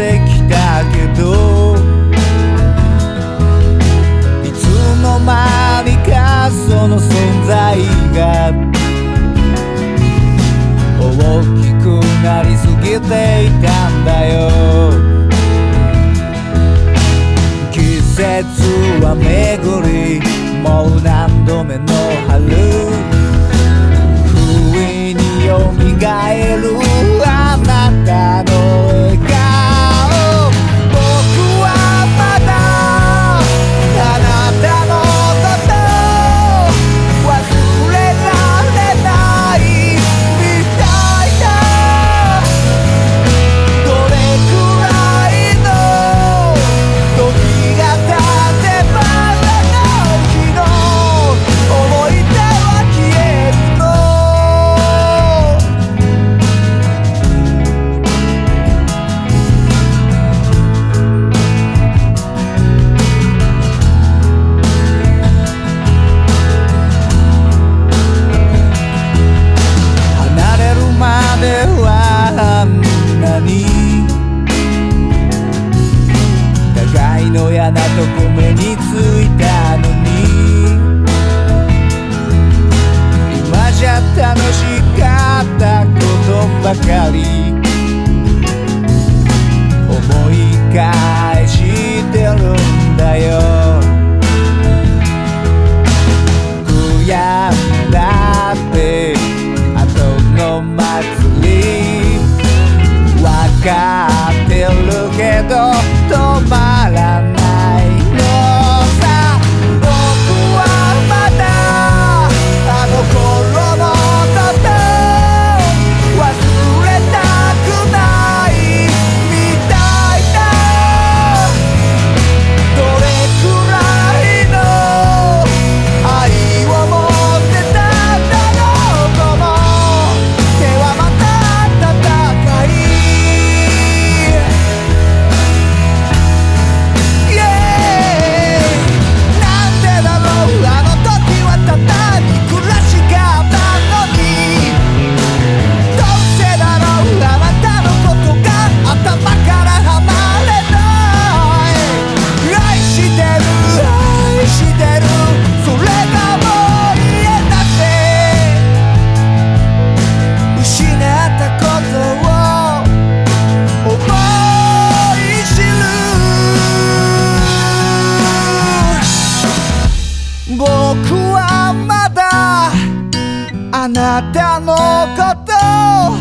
てきたけどいつの間にかその存在が大きくなりすぎていたんだよ。季節は巡りもう何度目の春。不意によみがえるとこ目についたのに？今じゃ楽しかったことばかり。思い返してるんだよ。悔やんだって後の祭り。わかってるけど。はまだあなたのこと